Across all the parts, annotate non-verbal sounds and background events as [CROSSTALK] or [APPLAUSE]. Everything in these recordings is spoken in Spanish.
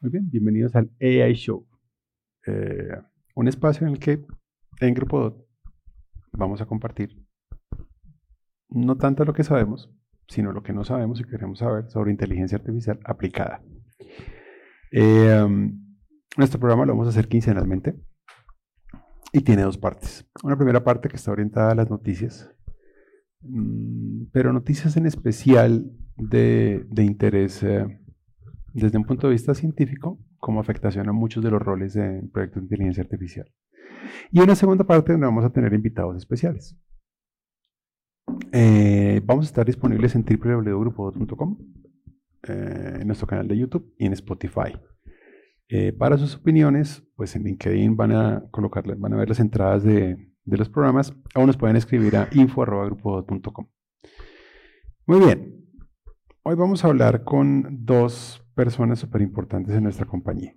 Muy bien, bienvenidos al AI Show, eh, un espacio en el que en Grupo DOT vamos a compartir no tanto lo que sabemos, sino lo que no sabemos y queremos saber sobre inteligencia artificial aplicada. Eh, um, nuestro programa lo vamos a hacer quincenalmente y tiene dos partes. Una primera parte que está orientada a las noticias, mm, pero noticias en especial de, interés eh, desde un punto de vista científico, como afectación a muchos de los roles en proyectos de inteligencia artificial. Y una segunda parte donde vamos a tener invitados especiales. Eh, vamos a estar disponibles en www.grupo.com, eh, en nuestro canal de YouTube y en Spotify. Eh, para sus opiniones, pues en LinkedIn van a colocarles, van a ver las entradas de, los programas, o nos pueden escribir a info.grupo.com. Muy bien, hoy vamos a hablar con dos personas súper importantes en nuestra compañía.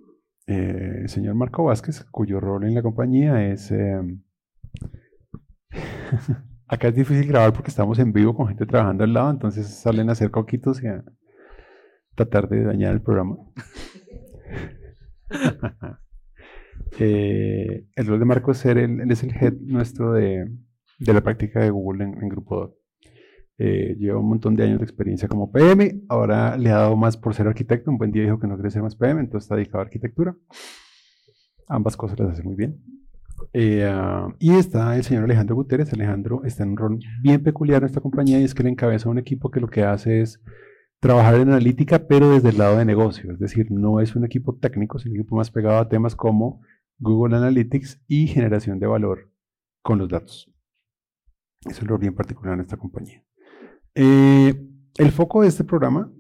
el señor Marco Vázquez, cuyo rol en la compañía es... [LAUGHS] Acá es difícil grabar porque estamos en vivo con gente trabajando al lado, entonces salen a hacer coquitos y a tratar de dañar el programa. [LAUGHS] Eh, el rol de Marco es ser, él, es el head nuestro de, la práctica de Google en, Grupo 2. Eh, lleva un montón de años de experiencia como PM, ahora le ha dado más por ser arquitecto, un buen día dijo que no quiere ser más PM, entonces está dedicado a arquitectura. Ambas cosas las hace muy bien. Eh, ah, y está el señor Alejandro Guterres. Alejandro está en un rol bien peculiar en esta compañía y es que le encabeza un equipo que lo que hace es trabajar en analítica, pero desde el lado de negocio. Es decir, no es un equipo técnico, es un equipo más pegado a temas como Google Analytics y generación de valor con los datos. Es un rol bien particular en esta compañía. Eh, el foco de este programa,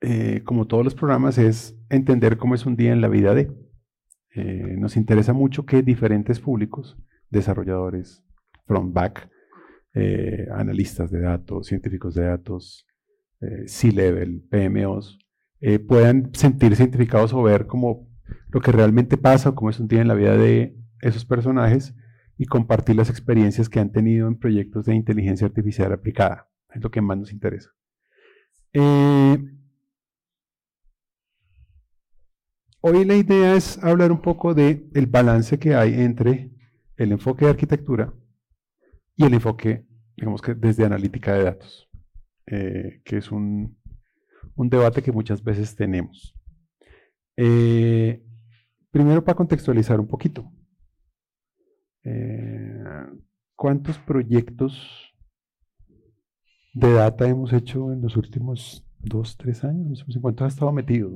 eh, como todos los programas, es entender cómo es un día en la vida de eh, nos interesa mucho que diferentes públicos, desarrolladores, front back, analistas de datos, científicos de datos, C-level, PMOs, puedan sentirse identificados o ver como lo que realmente pasa o cómo es un día en la vida de esos personajes y compartir las experiencias que han tenido en proyectos de inteligencia artificial aplicada. Es lo que más nos interesa. Hoy la idea es hablar un poco de el balance que hay entre el enfoque de arquitectura y el enfoque, digamos que desde analítica de datos, eh, que es un, debate que muchas veces tenemos. Eh, primero para contextualizar un poquito. Eh, ¿Cuántos proyectos de data hemos hecho en los últimos dos, tres años? ¿En cuántos ha estado metido,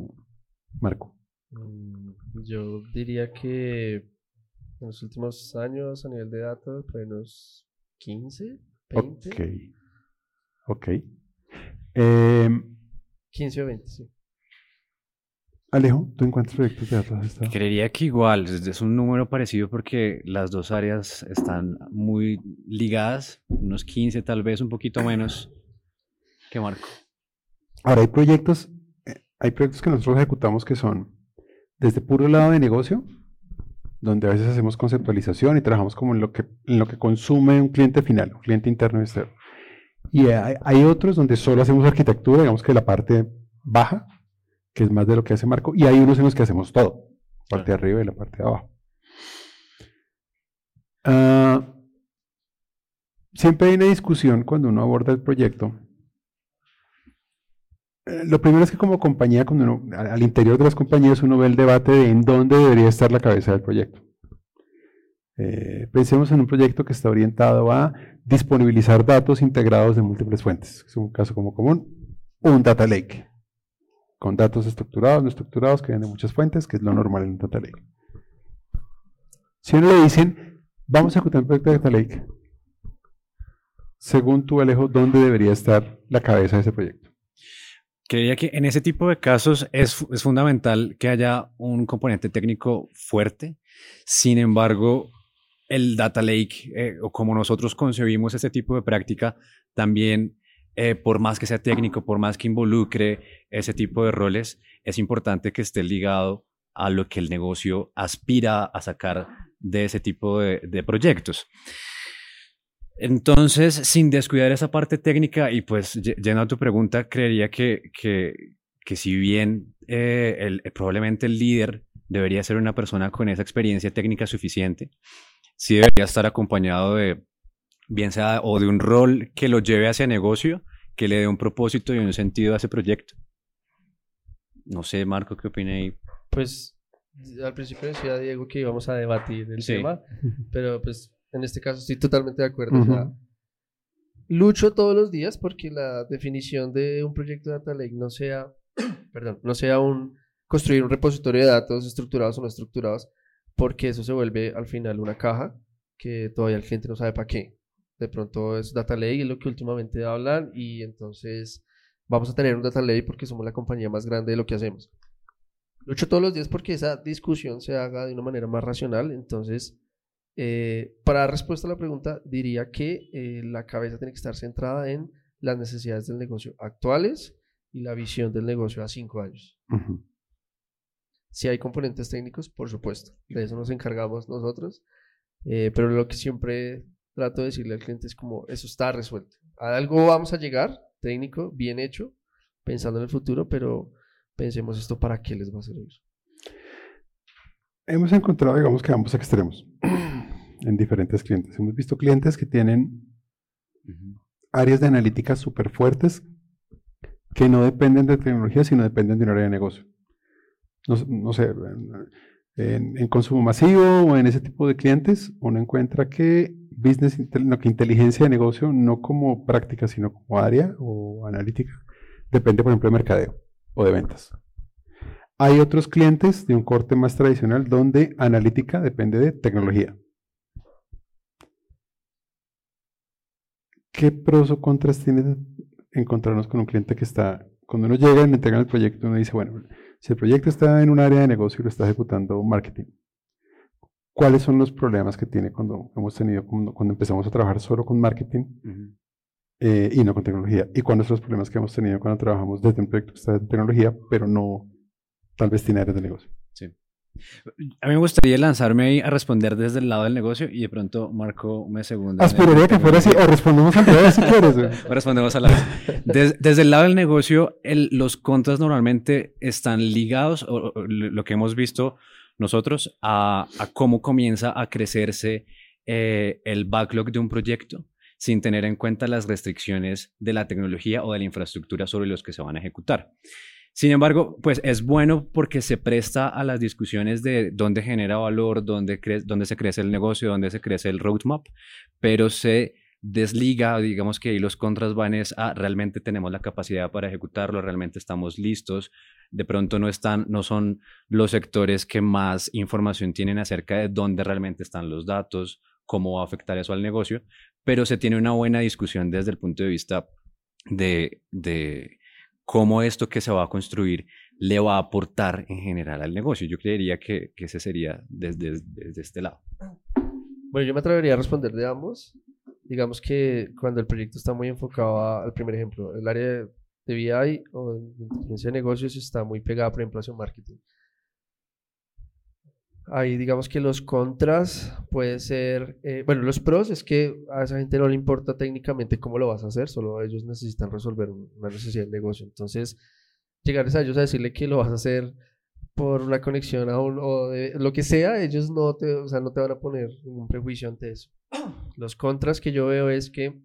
Marco? Mm, yo diría que en los últimos años a nivel de datos, por unos 15, 20. Ok. Ok. 15 em, o 20, sí. Alejo, ¿tú encuentras proyectos de datos? Creería que igual, es un número parecido porque las dos áreas están muy ligadas, unos 15 tal vez, un poquito menos que Marco. Ahora hay proyectos, eh, hay proyectos que nosotros ejecutamos que son desde puro lado de negocio, donde a veces hacemos conceptualización y trabajamos como en lo que, en lo que consume un cliente final, un cliente interno y externo. Y hay, otros donde solo hacemos arquitectura, digamos que la parte baja, que es más de lo que hace Marco, y hay unos en los que hacemos todo, parte de arriba y la parte de abajo. Ah, siempre hay una discusión cuando uno aborda el proyecto lo primero es que como compañía, cuando al interior de las compañías uno ve el debate de en dónde debería estar la cabeza del proyecto. Eh, pensemos en un proyecto que está orientado a disponibilizar datos integrados de múltiples fuentes. Es un caso como común. Un data lake. Con datos estructurados, no estructurados, que vienen de muchas fuentes, que es lo normal en data lake. Si uno le dicen, vamos a ejecutar un proyecto de data lake, según tú, Alejo, ¿dónde debería estar la cabeza de ese proyecto? Creería que en ese tipo de casos es, es fundamental que haya un componente técnico fuerte. Sin embargo, el data lake eh, o como nosotros concebimos este tipo de práctica, también eh, por más que sea técnico, por más que involucre ese tipo de roles, es importante que esté ligado a lo que el negocio aspira a sacar de ese tipo de, proyectos. Entonces, sin descuidar esa parte técnica y pues yendo a tu pregunta, creería que, que, que si bien eh, el, probablemente el líder debería ser una persona con esa experiencia técnica suficiente. Sí debería estar acompañado de, bien sea, o de un rol que lo lleve hacia negocio, que le dé un propósito y un sentido a ese proyecto. No sé, Marco, ¿qué opina ahí? Pues al principio decía Diego que íbamos a debatir el tema, [LAUGHS] pero pues en este caso estoy totalmente de acuerdo. lucho todos los días porque la definición de un proyecto de Data Lake no sea, [CLEARS THROAT] perdón, no sea un construir un repositorio de datos estructurados o no estructurados, porque eso se vuelve al final una caja que todavía el cliente no sabe para qué. De pronto es Data Lake, es lo que últimamente hablan, y entonces vamos a tener un Data Lake porque somos la compañía más grande de lo que hacemos. Lucho todos los días porque esa discusión se haga de una manera más racional, entonces eh, para dar respuesta a la pregunta, diría que eh, la cabeza tiene que estar centrada en las necesidades del negocio actuales y la visión del negocio a cinco años. Si hay componentes técnicos, por supuesto, de eso nos encargamos nosotros, eh, pero lo que siempre trato de decirle al cliente es como, eso está resuelto. A algo vamos a llegar, técnico, bien hecho, pensando en el futuro, pero pensemos esto para qué les va a servir. Hemos encontrado, digamos que ambos extremos [CLEARS THROAT] en diferentes clientes. Hemos visto clientes que tienen áreas de analítica súper fuertes que no dependen de tecnología, sino dependen de un área de negocio. No, sé, en, consumo masivo o en ese tipo de clientes, uno encuentra que business, no, que inteligencia de negocio, no como práctica, sino como área o analítica, depende, por ejemplo, de mercadeo o de ventas. Hay otros clientes de un corte más tradicional donde analítica depende de tecnología. ¿Qué pros o contras tiene encontrarnos con un cliente que está, cuando uno llega y le entregan el proyecto, uno dice, bueno, si el proyecto está en un área de negocio y lo está ejecutando marketing, ¿cuáles son los problemas que tiene cuando hemos tenido, cuando, empezamos a trabajar solo con marketing eh, y no con tecnología? ¿Y cuáles son los problemas que hemos tenido cuando trabajamos desde un proyecto que está en tecnología, pero no tal vez tiene áreas de negocio? Sí. A mí me gustaría lanzarme ahí a responder desde el lado del negocio y de pronto Marco me segunda. Aspiraría que fuera así, o [LAUGHS] respondemos al revés si quieres. o respondemos a la desde el lado del negocio, los contras normalmente están ligados, o, lo que hemos visto nosotros, a, cómo comienza a crecerse eh, el backlog de un proyecto sin tener en cuenta las restricciones de la tecnología o de la infraestructura sobre los que se van a ejecutar. Sin embargo, pues es bueno porque se presta a las discusiones de dónde genera valor, dónde, dónde se crece el negocio, dónde se crece el roadmap, pero se desliga, digamos que ahí los contras van es a realmente tenemos la capacidad para ejecutarlo, realmente estamos listos. De pronto no están, no son los sectores que más información tienen acerca de dónde realmente están los datos, cómo va a afectar eso al negocio, pero se tiene una buena discusión desde el punto de vista de, de cómo esto que se va a construir le va a aportar en general al negocio. Yo creería que, que ese sería desde, desde, este lado. Bueno, yo me atrevería a responder de ambos. Digamos que cuando el proyecto está muy enfocado al primer ejemplo, el área de BI o de inteligencia de negocios está muy pegada, por ejemplo, hacia marketing. Ahí digamos que los contras puede ser, eh, bueno, los pros es que a esa gente no le importa técnicamente cómo lo vas a hacer, solo ellos necesitan resolver una necesidad de negocio. Entonces, llegarles a ellos a decirle que lo vas a hacer por una conexión a un, o de, lo que sea, ellos no te, o sea, no te van a poner ningún prejuicio ante eso. Los contras que yo veo es que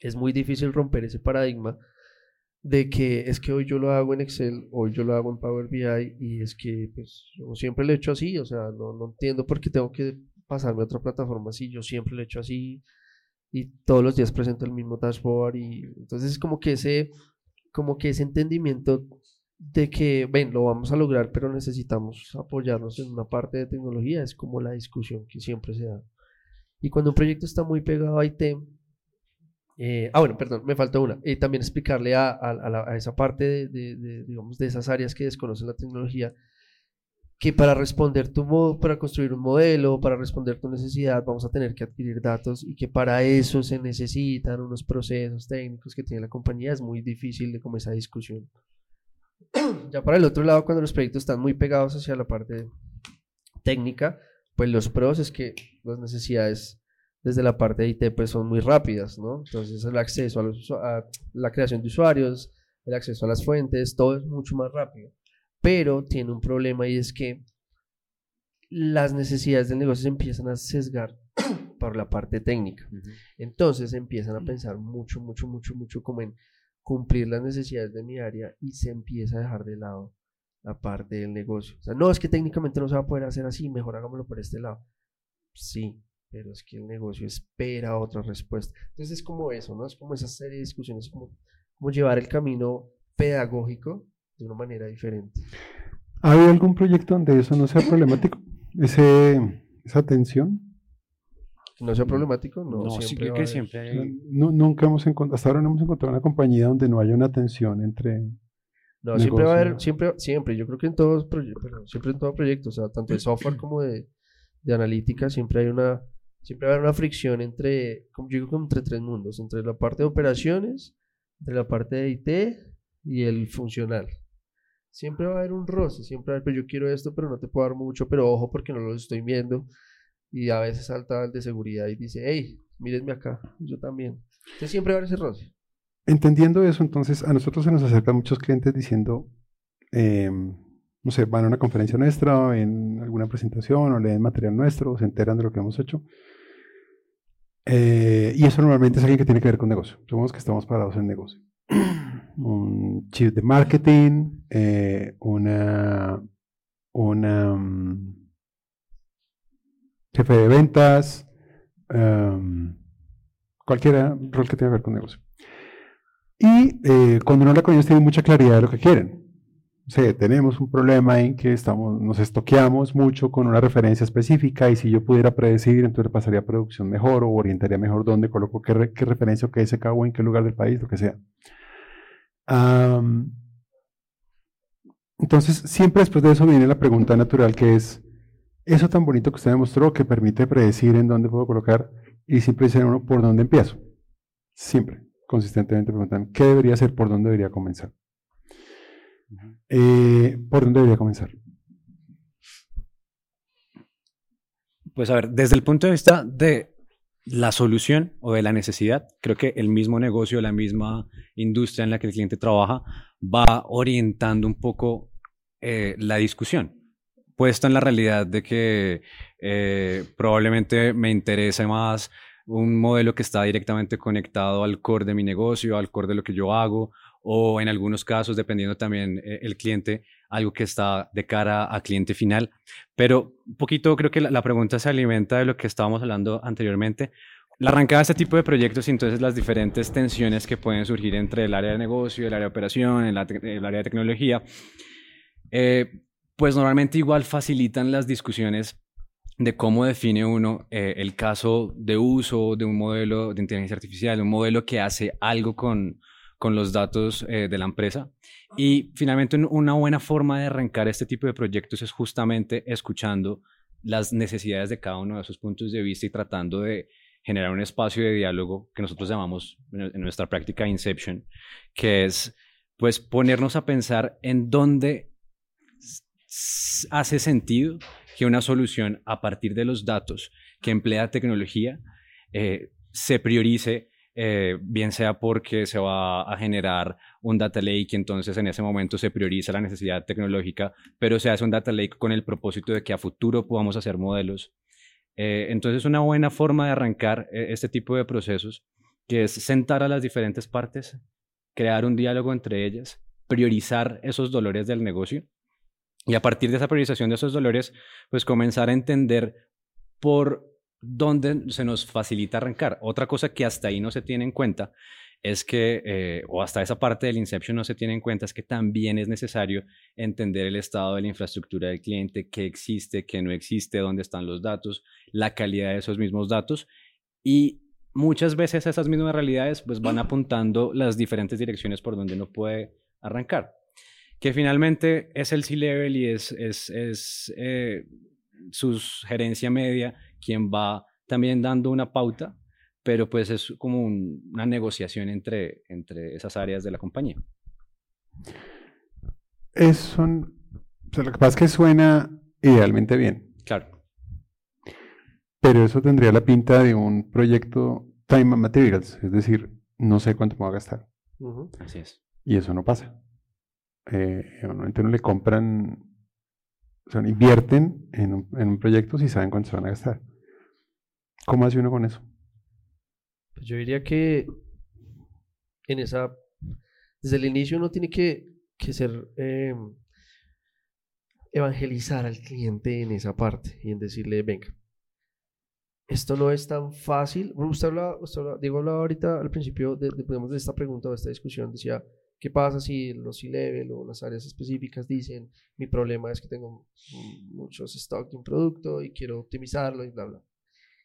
es muy difícil romper ese paradigma de que es que hoy yo lo hago en Excel, hoy yo lo hago en Power BI y es que pues yo siempre lo he hecho así, o sea, no, no entiendo por qué tengo que pasarme a otra plataforma así, yo siempre lo he hecho así y todos los días presento el mismo dashboard y entonces es como que ese como que ese entendimiento de que ven, lo vamos a lograr, pero necesitamos apoyarnos en una parte de tecnología, es como la discusión que siempre se da. Y cuando un proyecto está muy pegado a IT, eh, ah, bueno, perdón, me falta una. Y también explicarle a, a, esa parte de, digamos, de esas áreas que desconocen la tecnología, que para responder tu modo, para construir un modelo, para responder tu necesidad, vamos a tener que adquirir datos y que para eso se necesitan unos procesos técnicos que tiene la compañía. Es muy difícil de como esa discusión. [CLEARS THROAT] ya para el otro lado, cuando los proyectos están muy pegados hacia la parte técnica, pues los pros es que las necesidades desde la parte de IT pues son muy rápidas, ¿no? Entonces el acceso a, la creación de usuarios, el acceso a las fuentes, todo es mucho más rápido. pero tiene un problema y es que las necesidades del negocio se empiezan a sesgar [COUGHS] por la parte técnica. Entonces empiezan a pensar mucho, mucho, mucho, mucho como en cumplir las necesidades de mi área y se empieza a dejar de lado la parte del negocio. O sea, no es que técnicamente no se va a poder hacer así, mejor hagámoslo por este lado. Sí, pero es que el negocio espera otra respuesta. Entonces es como eso, ¿no? Es como esa serie de discusiones, como, como llevar el camino pedagógico de una manera diferente. ¿Ha habido algún proyecto donde eso no sea problemático? [COUGHS] Ese, esa tensión. No sea problemático, no, No, siempre sí, creo que siempre hay... Nu- nunca hemos encontrado, hasta ahora no hemos encontrado una compañía donde no haya una tensión entre... No, siempre va a haber, siempre, siempre, yo creo que en todos proyectos, siempre en todo proyecto, o sea, tanto de software como de, de analítica, siempre hay una, siempre va a haber una fricción entre, como digo, entre tres mundos, entre la parte de operaciones, entre la parte de IT y el funcional. Siempre va a haber un roce, siempre va a haber, pero yo quiero esto, pero no te puedo dar mucho, pero ojo porque no lo estoy viendo. Y a veces salta el de seguridad y dice, hey, mírenme acá, yo también. Entonces siempre va a haber ese roce. Entendiendo eso, entonces a nosotros se nos acercan muchos clientes diciendo, eh, no sé, van a una conferencia nuestra, en alguna presentación o leen material nuestro, o se enteran de lo que hemos hecho. Eh, y eso normalmente es alguien que tiene que ver con negocio. Supongamos que estamos parados en negocio. [CLEARS THROAT] Un chief de marketing, eh, una, una mm, jefe de ventas, um, cualquier rol que tenga que ver con negocio. Y eh, cuando habla con ellos tienen mucha claridad de lo que quieren. Sea, tenemos un problema en que estamos, nos estoqueamos mucho con una referencia específica y si yo pudiera predecir, entonces pasaría a producción mejor o orientaría mejor dónde coloco qué, re- qué referencia o qué SK o en qué lugar del país, lo que sea. Entonces, siempre después de eso viene la pregunta natural que es, eso tan bonito que usted demostró que permite predecir en dónde puedo colocar y siempre dice uno por dónde empiezo. Siempre, consistentemente preguntan, ¿qué debería hacer? ¿Por dónde debería comenzar? Eh, ¿Por dónde debería comenzar? Pues a ver, desde el punto de vista de la solución o de la necesidad, creo que el mismo negocio, la misma industria en la que el cliente trabaja va orientando un poco eh, la discusión, puesto en la realidad de que eh, probablemente me interese más un modelo que está directamente conectado al core de mi negocio, al core de lo que yo hago, o en algunos casos, dependiendo también eh, el cliente, algo que está de cara a cliente final. Pero un poquito creo que la, la pregunta se alimenta de lo que estábamos hablando anteriormente. La arrancada de este tipo de proyectos y entonces las diferentes tensiones que pueden surgir entre el área de negocio, el área de operación, el, el área de tecnología, eh, pues normalmente igual facilitan las discusiones de cómo define uno eh, el caso de uso de un modelo de inteligencia artificial, un modelo que hace algo con, con los datos eh, de la empresa. Y finalmente un- una buena forma de arrancar este tipo de proyectos es justamente escuchando las necesidades de cada uno de esos puntos de vista y tratando de generar un espacio de diálogo que nosotros llamamos en nuestra práctica Inception, que es pues ponernos a pensar en dónde hace sentido que una solución a partir de los datos que emplea tecnología eh, se priorice, eh, bien sea porque se va a generar un data lake, entonces en ese momento se prioriza la necesidad tecnológica, pero se hace un data lake con el propósito de que a futuro podamos hacer modelos. Eh, entonces una buena forma de arrancar eh, este tipo de procesos, que es sentar a las diferentes partes, crear un diálogo entre ellas, priorizar esos dolores del negocio y a partir de esa priorización de esos dolores, pues comenzar a entender por dónde se nos facilita arrancar. Otra cosa que hasta ahí no se tiene en cuenta es que, eh, o hasta esa parte del Inception no se tiene en cuenta, es que también es necesario entender el estado de la infraestructura del cliente, qué existe, qué no existe, dónde están los datos, la calidad de esos mismos datos y muchas veces esas mismas realidades pues van apuntando las diferentes direcciones por donde uno puede arrancar que finalmente es el C-Level y es, es, es eh, su gerencia media quien va también dando una pauta, pero pues es como un- una negociación entre, entre esas áreas de la compañía. Es son, o sea, lo que pasa es que suena idealmente bien, Claro, pero eso tendría la pinta de un proyecto time and materials, es decir, no sé cuánto me va a gastar. Así es. Y eso no pasa. eh, normalmente no le compran, o sea, invierten en un, en un proyecto si saben cuánto se van a gastar. ¿Cómo hace uno con eso? Pues yo diría que en esa, desde el inicio uno tiene que, que ser, eh, evangelizar al cliente en esa parte y en decirle, venga, esto no es tan fácil. Usted hablaba, usted hablaba, Diego hablaba ahorita al principio de, de, de esta pregunta o de esta discusión, decía, ¿qué pasa si los C-level o las áreas específicas dicen, mi problema es que tengo muchos stock de un producto y quiero optimizarlo y bla, bla?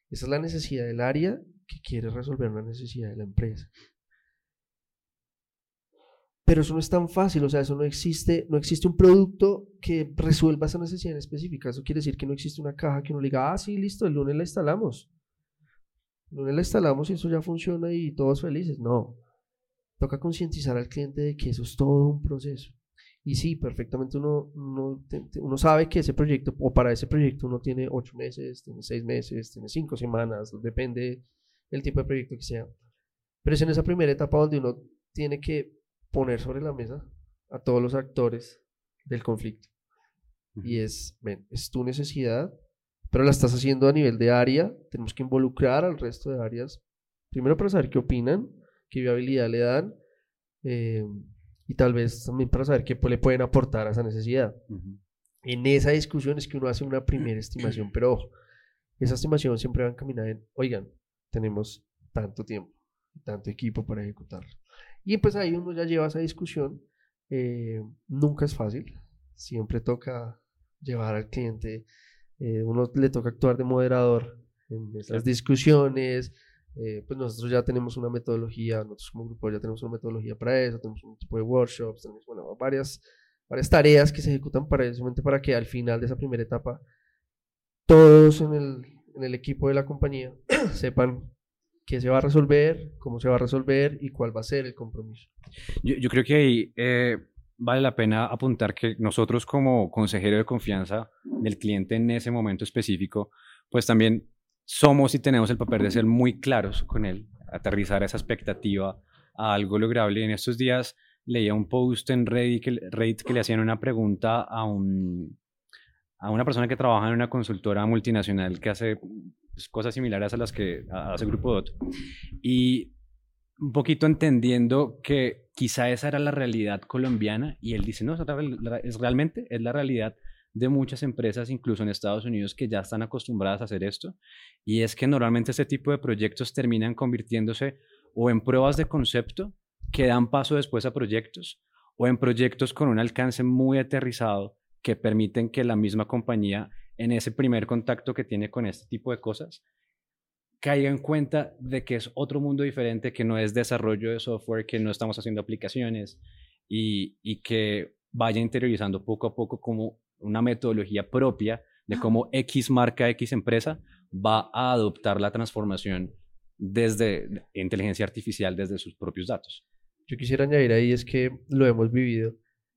Esa es la necesidad del área que quiere resolver una necesidad de la empresa. Pero eso no es tan fácil, o sea, eso no existe, no existe un producto que resuelva esa necesidad específica. Eso quiere decir que no existe una caja que uno diga, ah, sí, listo, el lunes la instalamos. El lunes la instalamos y eso ya funciona y todos felices. No. Toca concientizar al cliente de que eso es todo un proceso. Y sí, perfectamente uno, uno, uno, sabe que ese proyecto, o para ese proyecto uno tiene ocho meses, tiene seis meses, tiene cinco semanas, depende del tipo de proyecto que sea. Pero es en esa primera etapa donde uno tiene que poner sobre la mesa a todos los actores del conflicto. Y es, ven, es tu necesidad, pero la estás haciendo a nivel de área, tenemos que involucrar al resto de áreas, primero para saber qué opinan, qué viabilidad le dan, eh, y tal vez también para saber qué le pueden aportar a esa necesidad. En esa discusión es que uno hace una primera estimación, pero ojo, esa estimación siempre va a caminar en, oigan, tenemos tanto tiempo, tanto equipo para ejecutarlo. Y pues ahí uno ya lleva esa discusión. Eh, nunca es fácil, siempre toca llevar al cliente, eh, uno le toca actuar de moderador en esas discusiones. Eh, pues nosotros ya tenemos una metodología, nosotros como grupo ya tenemos una metodología para eso, tenemos un tipo de workshops, tenemos varias, varias tareas que se ejecutan para para que al final de esa primera etapa todos en el, en el equipo de la compañía [CLEARS THROAT] sepan qué se va a resolver, cómo se va a resolver y cuál va a ser el compromiso. Yo, yo creo que ahí eh, vale la pena apuntar que nosotros como consejero de confianza del cliente en ese momento específico, pues también somos y tenemos el papel de ser muy claros con él, aterrizar esa expectativa a algo lograble. En estos días leía un post en Reddit que, Reddit que le hacían una pregunta a un a una persona que trabaja en una consultora multinacional que hace pues, cosas similares a las que hace Grupo DOT. Y un poquito entendiendo que quizá esa era la realidad colombiana y él dice, no, es realmente es la realidad de muchas empresas, incluso en Estados Unidos, que ya están acostumbradas a hacer esto. Y es que normalmente este tipo de proyectos terminan convirtiéndose o en pruebas de concepto que dan paso después a proyectos o en proyectos con un alcance muy aterrizado que permiten que la misma compañía en ese primer contacto que tiene con este tipo de cosas, caiga en cuenta de que es otro mundo diferente, que no es desarrollo de software, que no estamos haciendo aplicaciones y, y que vaya interiorizando poco a poco como una metodología propia de cómo X marca, X empresa va a adoptar la transformación desde inteligencia artificial, desde sus propios datos. Yo quisiera añadir ahí es que lo hemos vivido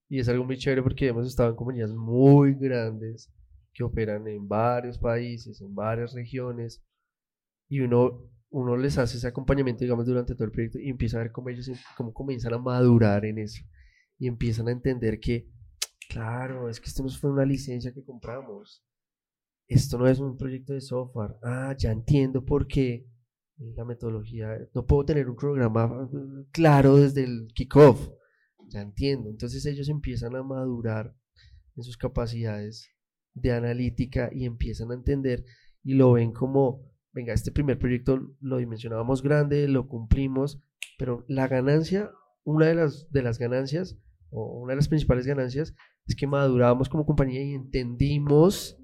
y es algo muy chévere porque hemos estado en compañías muy grandes que operan en varios países, en varias regiones, y uno, uno les hace ese acompañamiento, digamos, durante todo el proyecto y empieza a ver cómo ellos cómo comienzan a madurar en eso y empiezan a entender que, claro, es que esto no fue una licencia que compramos, esto no es un proyecto de software, ah, ya entiendo por qué la metodología, no puedo tener un programa uh, claro desde el kickoff, ya entiendo, entonces ellos empiezan a madurar en sus capacidades de analítica y empiezan a entender y lo ven como, venga, este primer proyecto lo dimensionábamos grande, lo cumplimos, pero la ganancia, una de las, de las ganancias, o una de las principales ganancias, es que madurábamos como compañía y entendimos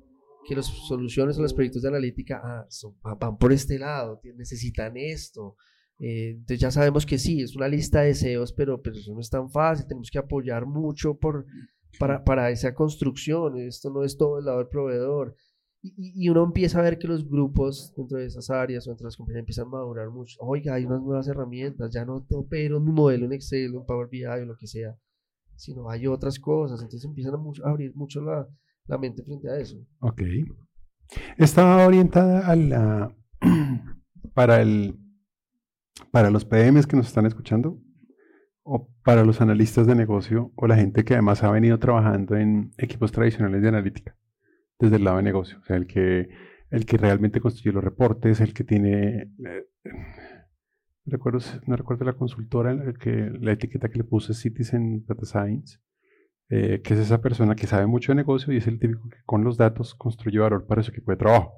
que las soluciones a los proyectos de analítica ah, son, van por este lado, necesitan esto. Eh, entonces ya sabemos que sí, es una lista de deseos, pero, pero eso no es tan fácil, tenemos que apoyar mucho por, para, para esa construcción, esto no es todo el lado del proveedor. Y, uno empieza a ver que los grupos dentro de esas áreas o dentro de las compañías empiezan a madurar mucho. Oiga, hay unas nuevas herramientas, ya no opero mi modelo en Excel en Power BI o lo que sea, sino hay otras cosas. Entonces empiezan a, abrir mucho la, la, mente frente a eso. Ok. Estaba orientada a la, [CLEARS THROAT] para, el, para los PMs que nos están escuchando o para los analistas de negocio o la gente que además ha venido trabajando en equipos tradicionales de analítica desde el lado de negocio, o sea, el que, el que realmente construye los reportes, el que tiene, eh, recuerdo, no recuerdo la consultora, el que, la etiqueta que le puse Citizen Data Science, eh, que es esa persona que sabe mucho de negocio y es el típico que con los datos construye valor para su equipo de trabajo.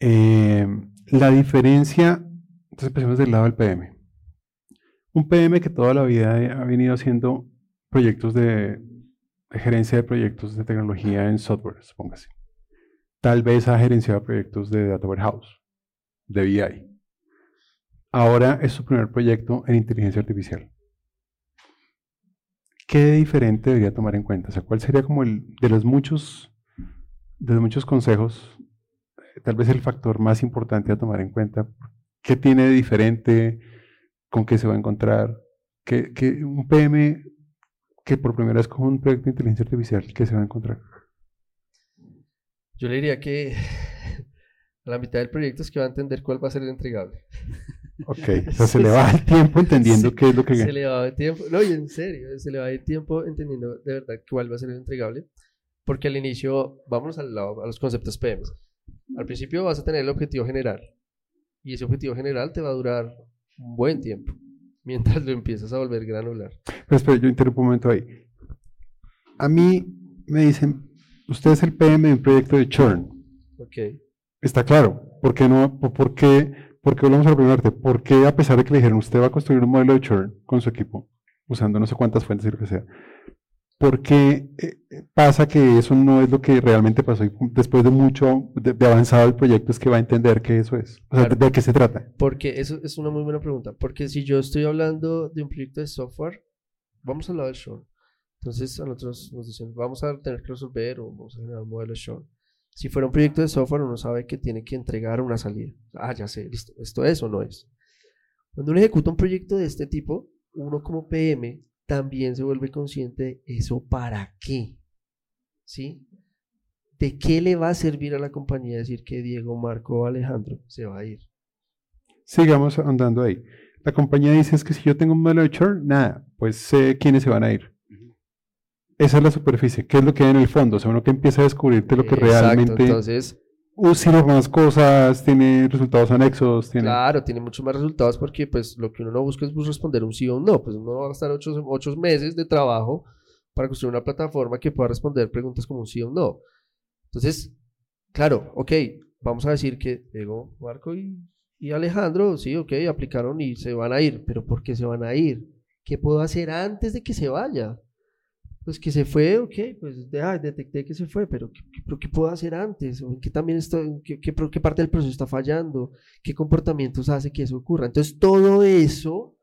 Eh, la diferencia, entonces empecemos del lado del PM. Un PM que toda la vida ha venido haciendo proyectos de, gerencia de proyectos de tecnología en software, supóngase. Tal vez ha gerenciado proyectos de Data Warehouse, de BI. Ahora es su primer proyecto en inteligencia artificial. ¿Qué diferente debería tomar en cuenta? O sea, ¿cuál sería como el de los muchos, de los muchos consejos, tal vez el factor más importante a tomar en cuenta? ¿Qué tiene de diferente? con qué se va a encontrar, que, un PM que por primera vez con un proyecto de inteligencia artificial, ¿qué se va a encontrar? Yo le diría que [LAUGHS] la mitad del proyecto es que va a entender cuál va a ser el entregable. Ok, [LAUGHS] o sea, se le va el tiempo entendiendo qué es lo que... Se le va el tiempo, no, y en serio, se le va el tiempo entendiendo de verdad cuál va a ser el entregable, porque al inicio, vamos al lado, a los conceptos PM. Al principio vas a tener el objetivo general, y ese objetivo general te va a durar un buen tiempo, [LAUGHS] mientras lo empiezas a volver granular. Pero espera, yo interrumpo un momento ahí. A mí me dicen, usted es el PM de un proyecto de churn. Ok. Está claro. ¿Por qué no? ¿Por qué? Porque volvemos a la primera parte. ¿Por qué a pesar de que le dijeron usted va a construir un modelo de churn con su equipo, usando no sé cuántas fuentes y lo que sea, ¿Por qué eh, pasa que eso no es lo que realmente pasó y después de mucho de, avanzado el proyecto es que va a entender que eso es? O sea, ¿de, qué se trata? Porque eso es una muy buena pregunta. Porque si yo estoy hablando de un proyecto de software, vamos a hablar del show. Entonces a nosotros nos dicen, vamos a tener que resolver o vamos a generar un modelo de show. Si fuera un proyecto de software, uno sabe que tiene que entregar una salida. Ah, ya sé, listo, esto es o no es. Cuando uno ejecuta un proyecto de este tipo, uno como PM también se vuelve consciente de eso para qué. ¿Sí? ¿De qué le va a servir a la compañía decir que Diego, Marco Alejandro se va a ir? Sigamos andando ahí. La compañía dice es que si yo tengo un modelo de nada, pues sé quiénes se van a ir. Esa es la superficie. ¿Qué es lo que hay en el fondo? O sea, uno que empieza a descubrirte lo que Exacto, realmente... Entonces, más cosas, tiene resultados anexos. Tiene... Claro, tiene muchos más resultados porque pues lo que uno no busca es pues, responder un sí o un no. Pues uno va a gastar ocho, ocho meses de trabajo para construir una plataforma que pueda responder preguntas como un sí o un no. Entonces, claro, ok, vamos a decir que Diego, Marco y, y Alejandro, sí, ok, aplicaron y se van a ir. Pero ¿por qué se van a ir? ¿Qué puedo hacer antes de que se vaya? Pues que se fue, ok, pues detecté que se fue, pero ¿qué, puedo hacer antes? ¿En qué, también qué, qué, parte del proceso está fallando? ¿Qué comportamientos hace que eso ocurra? Entonces todo eso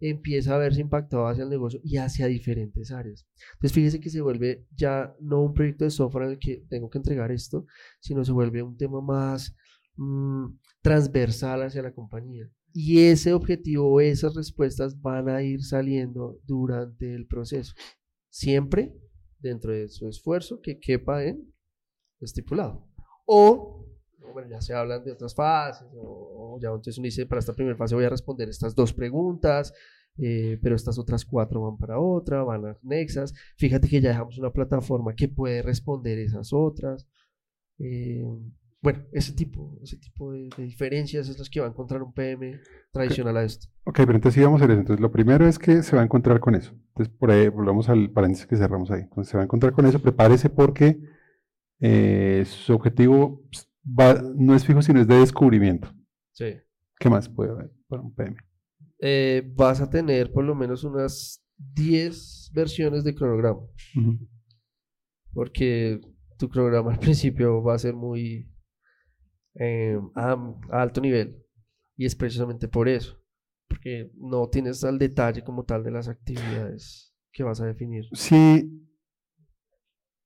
empieza a verse impactado hacia el negocio y hacia diferentes áreas. Entonces fíjese que se vuelve ya no un proyecto de software en el que tengo que entregar esto, sino se vuelve un tema más mm, transversal hacia la compañía. Y ese objetivo, esas respuestas van a ir saliendo durante el proceso siempre dentro de su esfuerzo que quepa en estipulado. O, bueno, ya se hablan de otras fases, o, ya entonces uno dice, para esta primera fase voy a responder estas dos preguntas, eh, pero estas otras cuatro van para otra, van anexas. Fíjate que ya dejamos una plataforma que puede responder esas otras. Eh, bueno, ese tipo, ese tipo de, diferencias es las que va a encontrar un PM tradicional a esto. Ok, pero entonces sí vamos a hacer eso. Entonces, lo primero es que se va a encontrar con eso. Entonces, por ahí volvamos al paréntesis que cerramos ahí. Entonces, se va a encontrar con eso. Prepárese porque eh, su objetivo no es fijo, sino es de descubrimiento. Sí. ¿Qué más puede haber para un PM? Eh, vas a tener por lo menos unas 10 versiones de cronograma. Porque tu cronograma al [LAUGHS] principio va a ser muy eh, a, alto nivel. Y es precisamente por eso, porque no tienes al detalle como tal de las actividades que vas a definir. Si,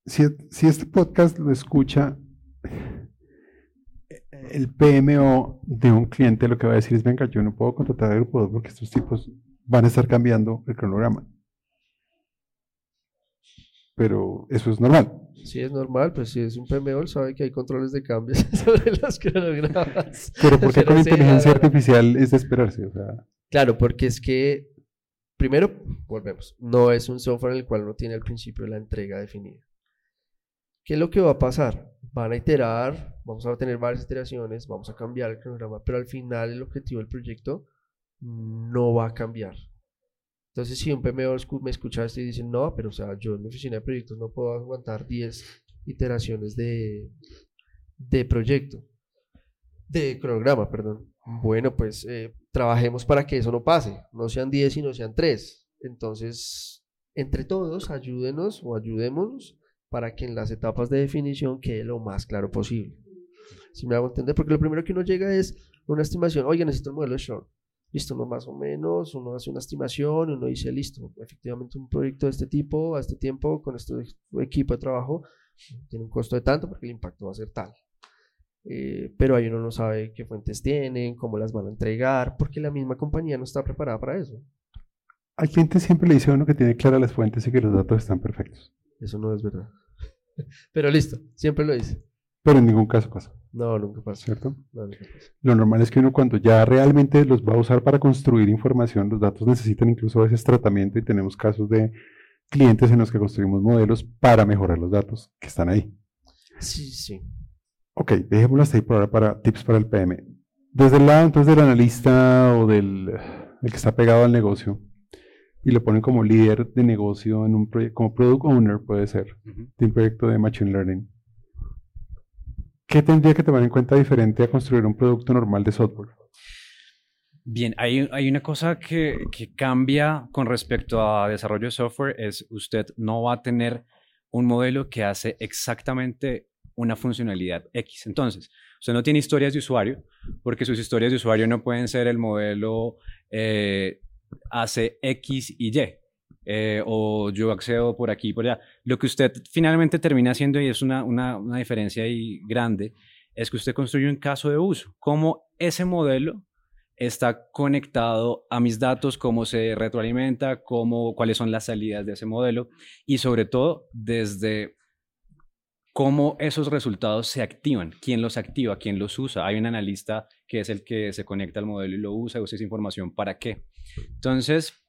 si, si este podcast lo escucha el PMO de un cliente, lo que va a decir es, venga, yo no puedo contratar el grupo porque estos tipos van a estar cambiando el cronograma. Pero eso es normal. Sí, es normal, pues si es un PMO, sabe que hay controles de cambios [LAUGHS] sobre los cronogramas. [LAUGHS] Pero porque con inteligencia artificial es de esperarse, o sea. Claro, porque es que primero, volvemos, no es un software en el cual no tiene al principio la entrega definida. ¿Qué es lo que va a pasar? Van a iterar, vamos a tener varias iteraciones, vamos a cambiar el cronograma, pero al final el objetivo del proyecto no va a cambiar. Entonces, si un PMO me escucha esto y dice, no, pero o sea, yo en mi oficina de proyectos no puedo aguantar 10 iteraciones de, de proyecto, de cronograma, perdón. Bueno, pues eh, trabajemos para que eso no pase, no sean 10 y no sean 3. Entonces, entre todos, ayúdenos o ayudémonos para que en las etapas de definición quede lo más claro posible. Si me hago entender, porque lo primero que uno llega es una estimación, oye, necesito un modelo de short listo, no más o menos, uno hace una estimación, uno dice, listo, efectivamente un proyecto de este tipo, a este tiempo, con este equipo de trabajo, tiene un costo de tanto porque el impacto va a ser tal. Eh, pero ahí uno no sabe qué fuentes tienen, cómo las van a entregar, porque la misma compañía no está preparada para eso. Al cliente siempre le dice a uno que tiene claras las fuentes y que los datos están perfectos. Eso no es verdad. [LAUGHS] pero listo, siempre lo dice. Pero en ningún caso pasa. No, nunca pasa. ¿Cierto? Lo normal es que uno cuando ya realmente los va a usar para construir información, los datos necesitan incluso a veces tratamiento y tenemos casos de clientes en los que construimos modelos para mejorar los datos que están ahí. Sí, sí. Ok, dejémoslo hasta ahí por ahora para tips para el PM. Desde el lado entonces del analista o del el que está pegado al negocio y lo ponen como líder de negocio en un proyecto, como product owner puede ser, de un proyecto de machine learning ¿Qué tendría que tomar en cuenta diferente a construir un producto normal de software? Bien, hay, hay una cosa que, que, cambia con respecto a desarrollo de software, es usted no va a tener un modelo que hace exactamente una funcionalidad X. Entonces, usted no tiene historias de usuario, porque sus historias de usuario no pueden ser el modelo eh, hace X y Y. Eh, o yo accedo por aquí por allá. Lo que usted finalmente termina haciendo, y es una, una, una diferencia ahí grande, es que usted construye un caso de uso. Cómo ese modelo está conectado a mis datos, cómo se retroalimenta, cómo, cuáles son las salidas de ese modelo y sobre todo desde cómo esos resultados se activan, quién los activa, quién los usa. Hay un analista que es el que se conecta al modelo y lo usa, usa esa información para qué. Entonces,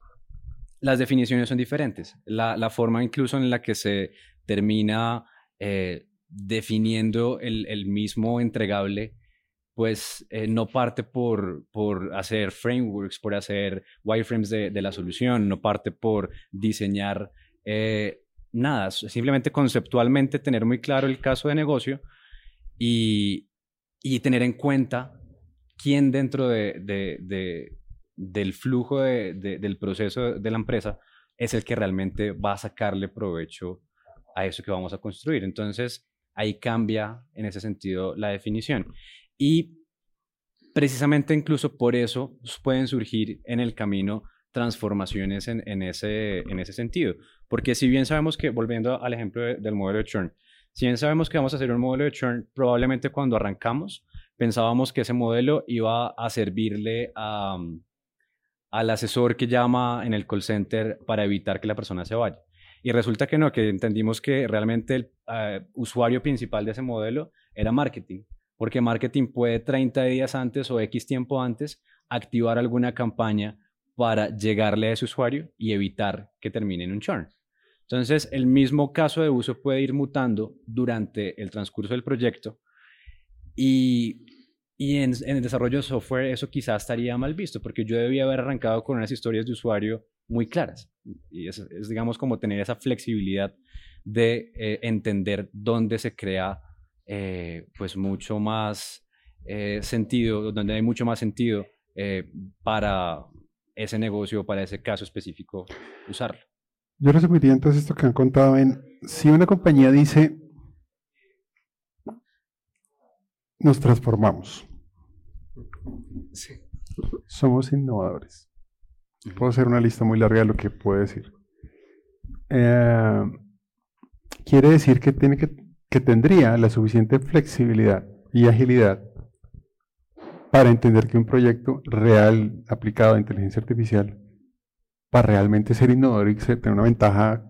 las definiciones son diferentes. La, forma incluso en la que se termina eh, definiendo el, mismo entregable, pues eh, no parte por, por hacer frameworks, por hacer wireframes de, de la solución, no parte por diseñar eh, nada, simplemente conceptualmente tener muy claro el caso de negocio y, tener en cuenta quién dentro de, del flujo del proceso de la empresa es el que realmente va a sacarle provecho a eso que vamos a construir. Entonces, ahí cambia en ese sentido la definición. Y precisamente incluso por eso pueden surgir en el camino transformaciones en, ese, en ese sentido. Porque si bien sabemos que, volviendo al ejemplo del modelo de churn, si bien sabemos que vamos a hacer un modelo de churn, probablemente cuando arrancamos pensábamos que ese modelo iba a servirle a, al asesor que llama en el call center para evitar que la persona se vaya. Y resulta que no, que entendimos que realmente el eh, usuario principal de ese modelo era marketing, porque marketing puede 30 días antes o X tiempo antes activar alguna campaña para llegarle a ese usuario y evitar que termine en un churn. Entonces, el mismo caso de uso puede ir mutando durante el transcurso del proyecto y y en, el desarrollo de software eso quizás estaría mal visto, porque yo debía haber arrancado con unas historias de usuario muy claras. Y es, digamos, como tener esa flexibilidad de eh, entender dónde se crea, eh, pues, mucho más eh, sentido, donde hay mucho más sentido para ese negocio, para ese caso específico, usarlo. Yo resumiría entonces esto que han contado en, si una compañía dice, nos transformamos, somos innovadores. Puedo hacer una lista muy larga de lo que puedo decir. Eh, quiere decir que, tiene que, que tendría la suficiente flexibilidad y agilidad para entender que un proyecto real aplicado a inteligencia artificial, para realmente ser innovador y tener una ventaja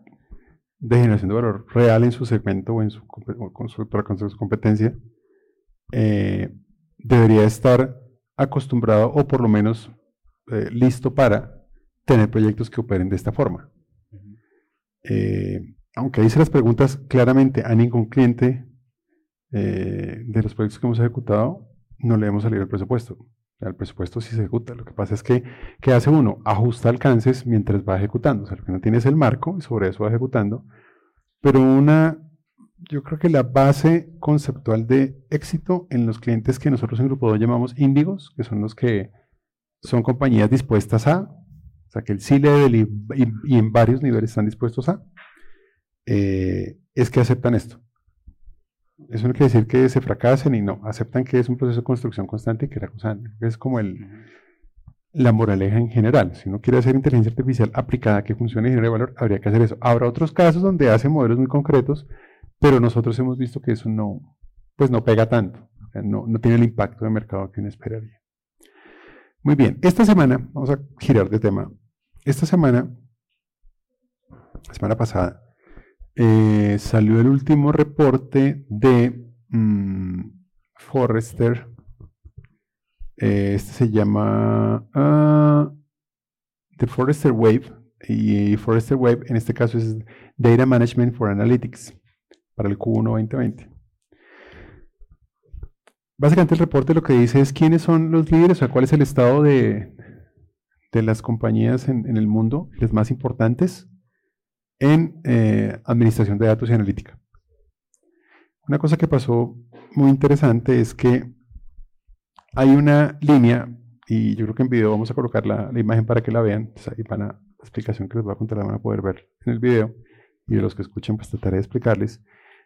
de generación de valor real en su segmento o en su, con, su, con su competencia, eh, debería estar acostumbrado o por lo menos eh, listo para tener proyectos que operen de esta forma. Eh, aunque dice las preguntas claramente a ningún cliente eh, de los proyectos que hemos ejecutado, no le hemos salido el presupuesto. El presupuesto sí se ejecuta. Lo que pasa es que, ¿qué hace uno? Ajusta alcances mientras va ejecutando. O sea, lo que no tiene es el marco y sobre eso va ejecutando. Pero una, yo creo que la base conceptual de éxito en los clientes que nosotros en Grupo 2 llamamos índigos, que son los que son compañías dispuestas a, o sea, que el C-Level y, en varios niveles están dispuestos a, eh, es que aceptan esto. Eso no quiere decir que se fracasen y no, aceptan que es un proceso de construcción constante y que la cosa es como el, la moraleja en general. Si uno quiere hacer inteligencia artificial aplicada que funcione y genere valor, habría que hacer eso. Habrá otros casos donde hace modelos muy concretos, pero nosotros hemos visto que eso no, pues no pega tanto, no, tiene el impacto de mercado que uno esperaría. Muy bien, esta semana, vamos a girar de tema. Esta semana, la semana pasada, eh, salió el último reporte de mm, Forrester. Eh, este se llama uh, The Forrester Wave. Y Forrester Wave en este caso es Data Management for Analytics para el Q1 2020. Básicamente el reporte lo que dice es quiénes son los líderes, o sea, cuál es el estado de, de las compañías en, en, el mundo, las más importantes, en eh, administración de datos y analítica. Una cosa que pasó muy interesante es que hay una línea, y yo creo que en video vamos a colocar la, la imagen para que la vean, pues ahí van a, la explicación que les voy a contar la van a poder ver en el video, y de los que escuchen pues trataré de explicarles.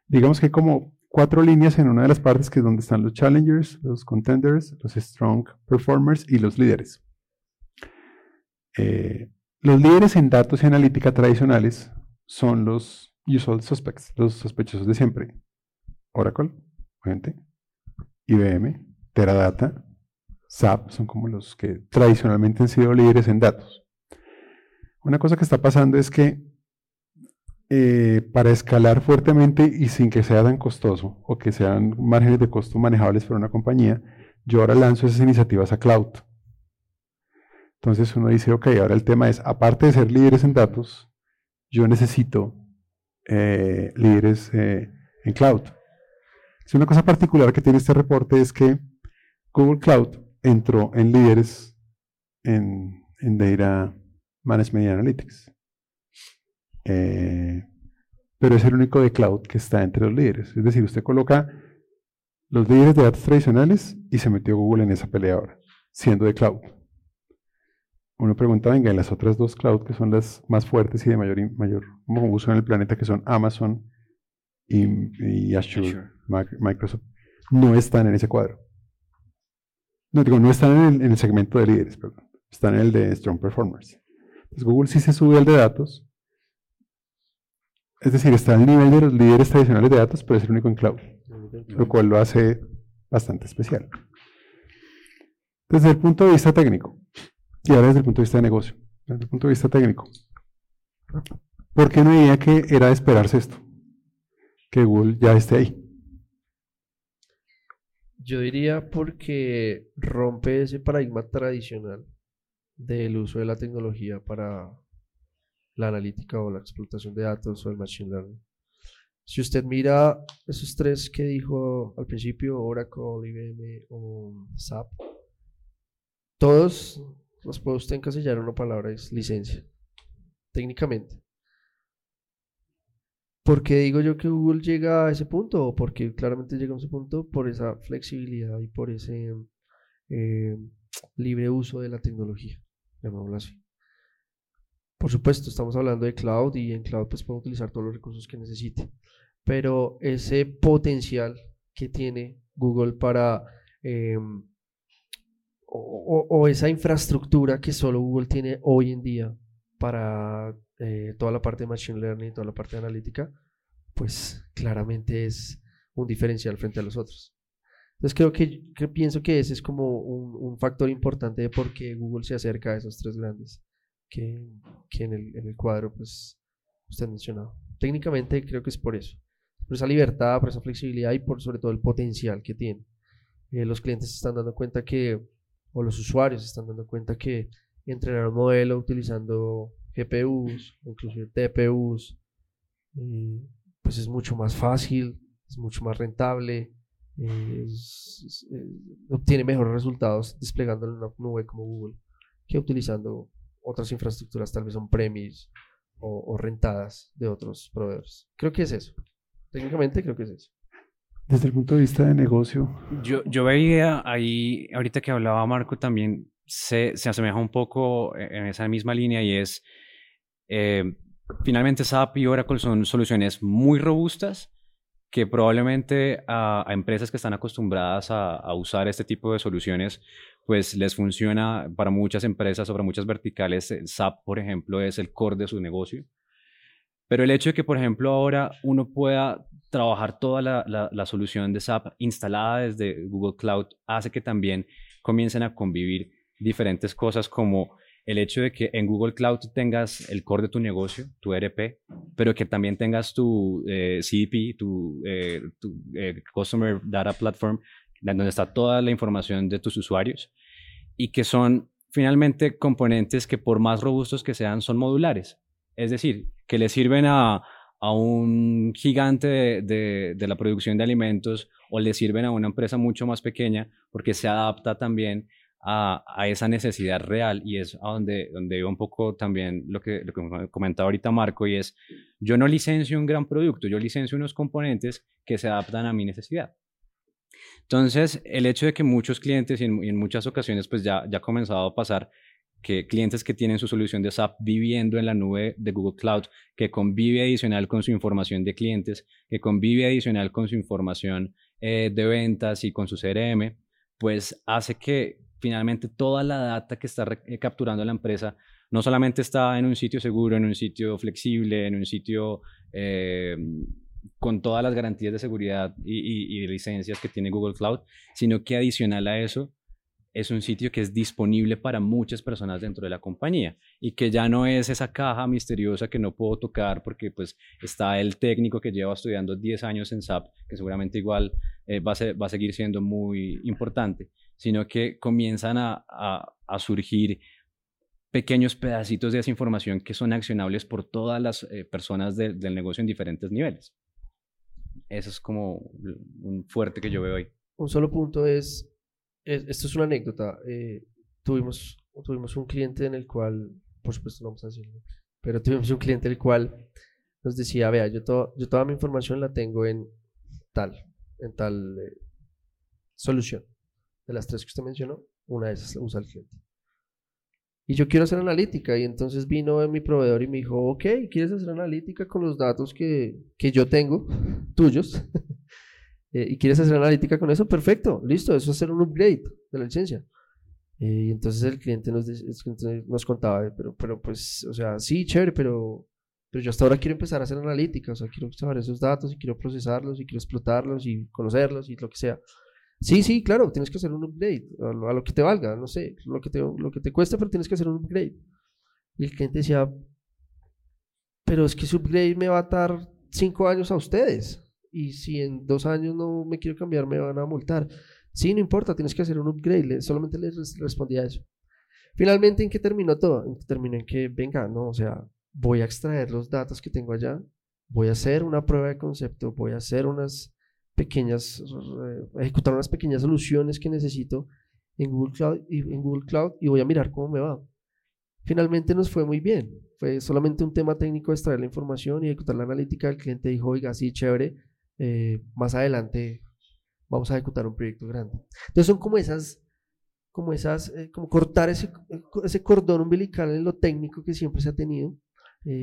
Digamos que hay como cuatro líneas en una de las partes que es donde están los challengers, los contenders, los strong performers y los líderes. Eh, los líderes en datos y analítica tradicionales son los usual suspects, los sospechosos de siempre. Oracle, obviamente, IBM, Teradata, SAP, son como los que tradicionalmente han sido líderes en datos. Una cosa que está pasando es que eh, para escalar fuertemente y sin que sea tan costoso o que sean márgenes de costo manejables para una compañía, yo ahora lanzo esas iniciativas a cloud. Entonces uno dice, ok, ahora el tema es, aparte de ser líderes en datos, yo necesito eh, líderes eh, en cloud. Si una cosa particular que tiene este reporte es que Google Cloud entró en líderes en, Data Management y Analytics. Eh, pero es el único de cloud que está entre los líderes. Es decir, usted coloca los líderes de datos tradicionales y se metió Google en esa pelea ahora, siendo de cloud uno pregunta, venga, en las otras dos cloud que son las más fuertes y de mayor, mayor uso en el planeta, que son Amazon y, Azure, Microsoft, no están en ese cuadro. No, digo, no están en el, segmento de líderes, perdón. Están en el de Strong Performers. Entonces, Google sí se sube al de datos. Es decir, está al nivel de los líderes tradicionales de datos, pero es el único en cloud. Lo cual lo hace bastante especial. Desde el punto de vista técnico, y ahora desde el punto de vista de negocio, desde el punto de vista técnico. ¿Por qué no diría que era de esperarse esto? Que Google ya esté ahí. Yo diría porque rompe ese paradigma tradicional del uso de la tecnología para la analítica o la explotación de datos o el machine learning. Si usted mira esos tres que dijo al principio, Oracle, IBM o SAP, todos los puede usted encasillar en una palabra, es licencia, técnicamente. ¿Por qué digo yo que Google llega a ese punto? O porque claramente llega a ese punto por esa flexibilidad y por ese eh, libre uso de la tecnología, llamémoslo así. Por supuesto, estamos hablando de cloud y en cloud pues puede utilizar todos los recursos que necesite. Pero ese potencial que tiene Google para em, o, esa infraestructura que solo Google tiene hoy en día para eh, toda la parte de Machine Learning, toda la parte de analítica, pues claramente es un diferencial frente a los otros. Entonces creo que, pienso que ese es como un, factor importante de por qué Google se acerca a esos tres grandes que, que en, el, en, el, cuadro pues usted mencionado. Técnicamente creo que es por eso, por esa libertad, por esa flexibilidad y por sobre todo el potencial que tiene. Eh, los clientes se están dando cuenta que o los usuarios se están dando cuenta que entrenar un modelo utilizando GPUs, inclusive TPUs, eh, pues es mucho más fácil, es mucho más rentable, eh, obtiene mejores resultados desplegando en una nube como Google que utilizando otras infraestructuras tal vez son premis o, rentadas de otros proveedores. Creo que es eso. Técnicamente creo que es eso. Desde el punto de vista de negocio. Yo, yo veía ahí, ahorita que hablaba Marco, también se, se asemeja un poco en esa misma línea y es, eh, finalmente SAP y Oracle son soluciones muy robustas que probablemente a, empresas que están acostumbradas a, usar este tipo de soluciones, pues les funciona para muchas empresas o para muchas verticales. SAP, por ejemplo, es el core de su negocio. Pero el hecho de que, por ejemplo, ahora uno pueda trabajar toda la, la, la solución de SAP instalada desde Google Cloud hace que también comiencen a convivir diferentes cosas como el hecho de que en Google Cloud tengas el core de tu negocio, tu ERP, pero que también tengas tu eh, CDP, tu, eh, eh, Customer Data Platform, donde está toda la información de tus usuarios y que son finalmente componentes que por más robustos que sean, son modulares. Es decir, que le sirven a, un gigante de, de, la producción de alimentos o le sirven a una empresa mucho más pequeña porque se adapta también a, esa necesidad real y es a donde, donde iba un poco también lo que, lo que comentaba ahorita Marco y es, yo no licencio un gran producto, yo licencio unos componentes que se adaptan a mi necesidad. Entonces, el hecho de que muchos clientes y en, muchas ocasiones pues ya, ya ha comenzado a pasar que clientes que tienen su solución de SAP viviendo en la nube de Google Cloud, que convive adicional con su información de clientes, que convive adicional con su información eh, de ventas y con su CRM, pues hace que finalmente toda la data que está eh, capturando la empresa no solamente está en un sitio seguro, en un sitio flexible, en un sitio eh, con todas las garantías de seguridad y, licencias que tiene Google Cloud, sino que adicional a eso es un sitio que es disponible para muchas personas dentro de la compañía y que ya no es esa caja misteriosa que no puedo tocar porque pues está el técnico que lleva estudiando 10 años en SAP, que seguramente igual eh, va, va a seguir siendo muy importante, sino que comienzan a, surgir pequeños pedacitos de esa información que son accionables por todas las eh, personas del negocio en diferentes niveles. Eso es como un fuerte que yo veo hoy. Un solo punto es, esto es una anécdota, eh, tuvimos, tuvimos un cliente en el cual, por supuesto no vamos a decirlo, pero tuvimos un cliente en el cual nos decía, vea, yo, yo toda mi información la tengo en tal, en tal eh, solución de las tres que usted mencionó, una de esas la usa el cliente. Y yo quiero hacer analítica y entonces vino mi proveedor y me dijo, ok, ¿quieres hacer analítica con los datos que, que yo tengo, [LAUGHS] tuyos? [LAUGHS] Eh, ¿Y quieres hacer analítica con eso? Perfecto, listo, eso es hacer un upgrade de la licencia. Eh, y entonces el cliente nos, nos contaba, pero, pero pues, o sea, sí, chévere, pero, pero yo hasta ahora quiero empezar a hacer analítica, o sea, quiero saber esos datos y quiero procesarlos y quiero explotarlos y conocerlos y lo que sea. Sí, sí, claro, tienes que hacer un upgrade a lo, que te valga, no sé, lo que te, lo que te cueste, pero tienes que hacer un upgrade. Y el cliente decía, pero es que ese upgrade me va a dar cinco años a ustedes. Y si en dos años no me quiero cambiar, me van a multar. Sí, no importa, tienes que hacer un upgrade. solamente les respondía eso. Finalmente, ¿en qué terminó todo? Terminó en que, venga, no, o sea, voy a extraer los datos que tengo allá, voy a hacer una prueba de concepto, voy a hacer unas pequeñas, eh, ejecutar unas pequeñas soluciones que necesito en Google Cloud y, en Google Cloud y voy a mirar cómo me va. Finalmente nos fue muy bien. Fue solamente un tema técnico de extraer la información y ejecutar la analítica. El cliente dijo, oiga, sí, chévere, eh, más adelante vamos a ejecutar un proyecto grande. Entonces son como esas, como esas, eh, como cortar ese, ese cordón umbilical en lo técnico que siempre se ha tenido.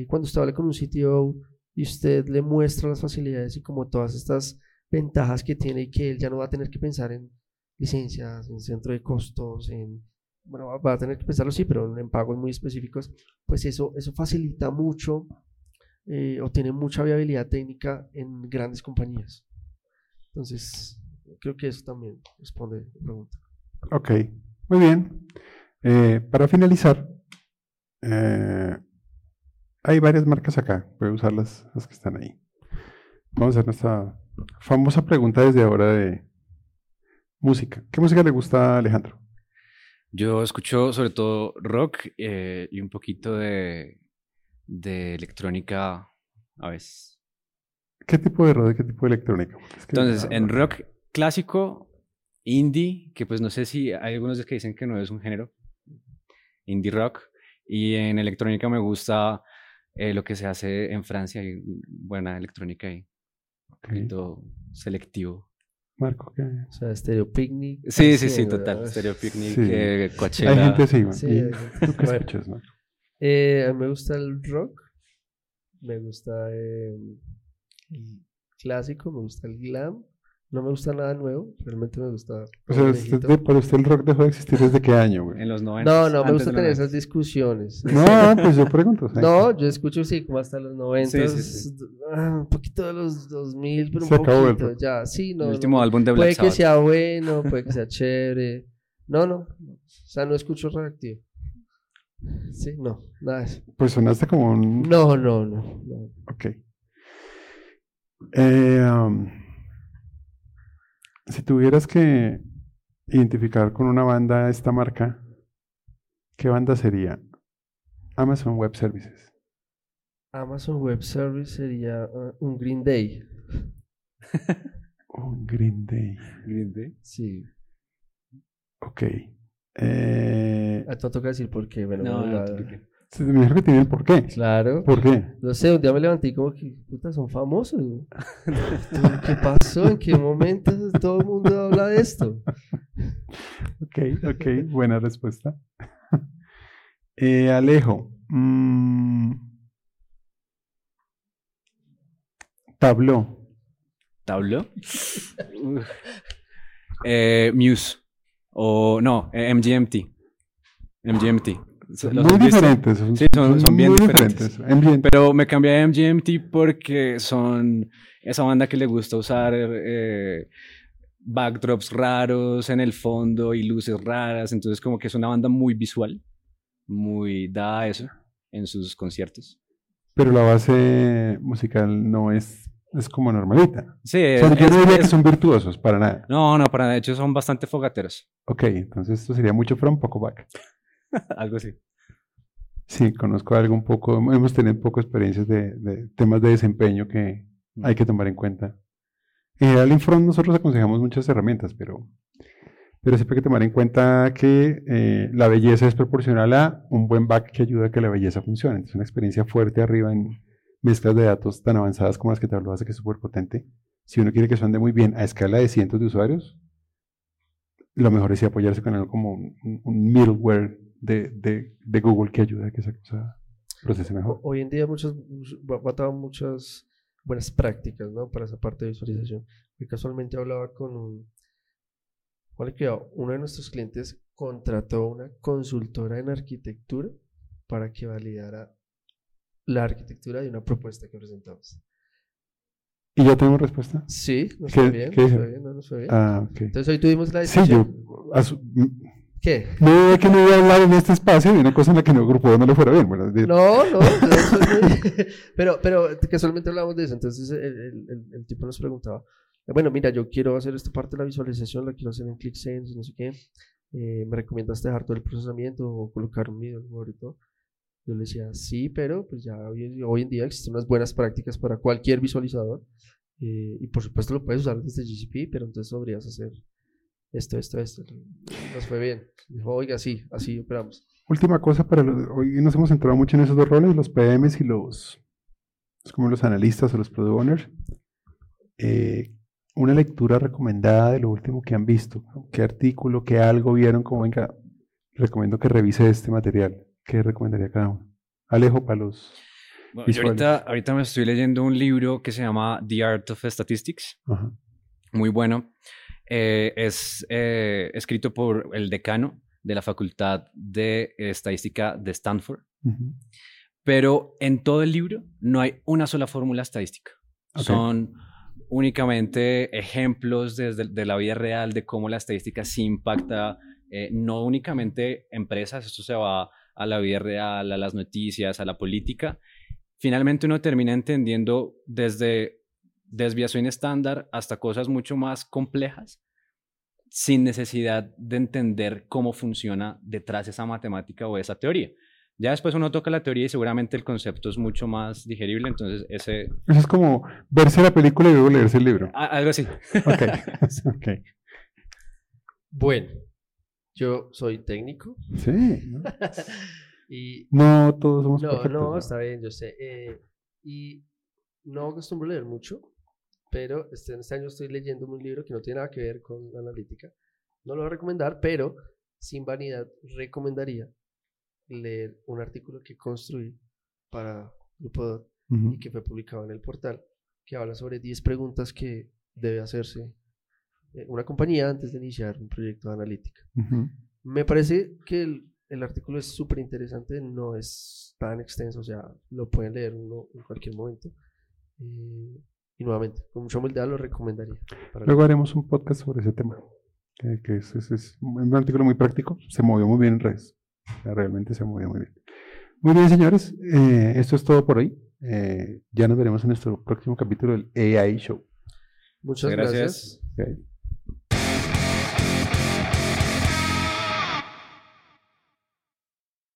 cuando usted habla con un CTO y usted le muestra las facilidades y como todas estas ventajas que tiene y que él ya no va a tener que pensar en licencias, en centro de costos, en, bueno, va a tener que pensarlo sí, pero en pagos muy específicos, pues eso, eso facilita mucho eh, o tiene mucha viabilidad técnica en grandes compañías. Entonces, creo que eso también responde la pregunta. Ok, muy bien. Eh, para finalizar, eh, hay varias marcas acá, voy a usar las, las que están ahí. Vamos a hacer nuestra Famosa pregunta desde ahora de música. ¿Qué música le gusta a Alejandro? Yo escucho sobre todo rock eh, y un poquito de, de electrónica a veces. ¿Qué tipo de rock y qué tipo de electrónica? Es que- Entonces, en rock clásico, indie, que pues no sé si hay algunos que dicen que no es un género, indie rock, y en electrónica me gusta eh, lo que se hace en Francia, y buena electrónica y poquito selectivo. Marco, ¿qué? O sea, Stereo Picnic. Sí, sí, sí, ¿verdad? total. Stereo Picnic, Sí. eh, Hay gente así, man. Sí, ¿Y ¿Tú qué Bueno. escuchas, Marco? Eh, a mí me gusta el rock, me gusta eh, el clásico, me gusta el glam, no me gusta nada nuevo, realmente me gusta. O sea, usted- para usted el rock dejó de existir desde qué año, güey? En los 90. No, no, me gusta tener 90. esas discusiones. No, [LAUGHS] pues yo pregunto. ¿sabes? No, yo escucho sí, como hasta los 90, Sí, sí, sí. ah, un poquito de los 2000, pero un Se acabó el poquito, rock. ya, sí, no. el no, último no. álbum de Black Puede que sea bueno, puede que sea chévere. No, no, no. o sea, no escucho reactivo. Sí, no, nada de eso. Pues sonaste como un... No, no, no, no. Ok. Eh, um, si tuvieras que identificar con una banda esta marca, ¿qué banda sería? Amazon Web Services. Amazon Web Service sería ah, un Green Day. [LAUGHS] Oh, Green Day. Green Day. Sí. Ok. Eh, A todo toca decir por qué. Bueno, No, no, expliqué. Se me que tiene el por qué. Claro. ¿Por qué? No sé, un día me levanté y como que, puta, son famosos. [LAUGHS] ¿Qué pasó? ¿En qué momento todo el mundo habla de esto? Ok, ok, buena respuesta. [LAUGHS] Eh, Alejo. mm, Tableau. ¿Tableau? Uf. Eh, Muse. O no, eh, MGMT. MGMT. Son ¿Los muy diferentes. Son, Sí, son- son bien diferentes. Ambient- Pero me cambié a MGMT porque son esa banda que le gusta usar eh, backdrops raros en el fondo y luces raras. Entonces, como que es una banda muy visual, muy dada a eso en sus conciertos. Pero la base musical no es, es como normalita. Sí, O sea, yo no es- diría que es- son virtuosos, para nada. no, no, para de hecho son bastante fogateros. Ok, entonces esto sería mucho from, poco back. [LAUGHS] Algo así. Sí, conozco algo un poco, hemos tenido poco experiencias de, de temas de desempeño que hay que tomar en cuenta. En general, en Front nosotros aconsejamos muchas herramientas, pero, pero siempre hay que tomar en cuenta que eh, la belleza es proporcional a un buen back que ayuda a que la belleza funcione. Entonces, una experiencia fuerte arriba en mezclas de datos tan avanzadas como las que te hablo hace que es súper potente. Si uno quiere que suene muy bien a escala de cientos de usuarios, lo mejor es apoyarse con algo como un, un middleware de, de, de Google que ayude a que esa cosa procese mejor. Ho- Hoy en día muchas, muchas buenas prácticas, ¿no? Para esa parte de visualización. Y casualmente hablaba con un, ¿cuál que uno de nuestros clientes contrató una consultora en arquitectura para que validara la arquitectura de una propuesta que presentamos. ¿Y ya tenemos respuesta? Sí, nos ¿Qué- fue bien, bien, no nos fue bien. Ah. Entonces hoy tuvimos la Sí, discusión. yo ¿Qué? no diría que no iba a hablar en este espacio de una cosa en la que no grupo no le fuera bien. Bueno, de- No, no, muy- [LAUGHS] pero, pero casualmente hablamos de eso. Entonces el, el- el- tipo nos preguntaba, bueno, mira, yo quiero hacer esta parte de la visualización, la quiero hacer en ClickSense, no sé qué. eh, ¿Me recomiendas dejar todo el procesamiento o colocar un middleware y todo? Yo le decía, sí, pero pues ya hoy, hoy en día existen unas buenas prácticas para cualquier visualizador. eh, y por supuesto lo puedes usar desde GCP, pero entonces podrías hacer esto, esto, esto. Nos fue bien. Dijo, oiga, sí, así operamos. Última cosa para los- hoy nos hemos centrado mucho en esos dos roles, los PMs y los, es como los analistas o los product owners. Eh, una lectura recomendada de lo último que han visto, qué artículo, qué algo vieron, como venga, recomiendo que revise este material. ¿Qué recomendaría cada uno? Alejo para los... Bueno, yo ahorita, ahorita me estoy leyendo un libro que se llama The Art of Statistics, Ajá. muy bueno. Eh, es eh, escrito por el decano de la Facultad de Estadística de Stanford, pero en todo el libro no hay una sola fórmula estadística. Son únicamente ejemplos desde de la vida real de cómo la estadística sí impacta eh, no únicamente empresas, esto se va a la vida real, a las noticias, a la política. Finalmente uno termina entendiendo desde desviación estándar hasta cosas mucho más complejas sin necesidad de entender cómo funciona detrás esa matemática o esa teoría. Ya después uno toca la teoría y seguramente el concepto es mucho más digerible, entonces ese... Eso es como verse la película y luego leerse el libro. a- algo así. Ok, [LAUGHS] ok. Bueno, yo soy técnico Sí. ¿no? [LAUGHS] y No todos somos no, perfectos, no, ¿no? está bien, yo sé. eh, y no acostumbro leer mucho, pero este, este año estoy leyendo un libro que no tiene nada que ver con la analítica. No lo voy a recomendar, pero sin vanidad recomendaría leer un artículo que construí para Grupo Dot Ujú. y que fue publicado en el portal, que habla sobre 10 preguntas que debe hacerse eh, una compañía antes de iniciar un proyecto de analítica. Ujú. Me parece que el, el artículo es súper interesante, no es tan extenso, o sea, lo pueden leer uno en cualquier momento. Eh, y nuevamente, con mucha humildad lo recomendaría. Luego haremos un podcast sobre ese tema. Que, que es, es- es un artículo muy práctico. Se movió muy bien en redes. O sea, realmente se movió muy bien. Muy bien, señores. eh, esto es todo por hoy. Eh, ya nos veremos en nuestro próximo capítulo del AI Show. Muchas Gracias.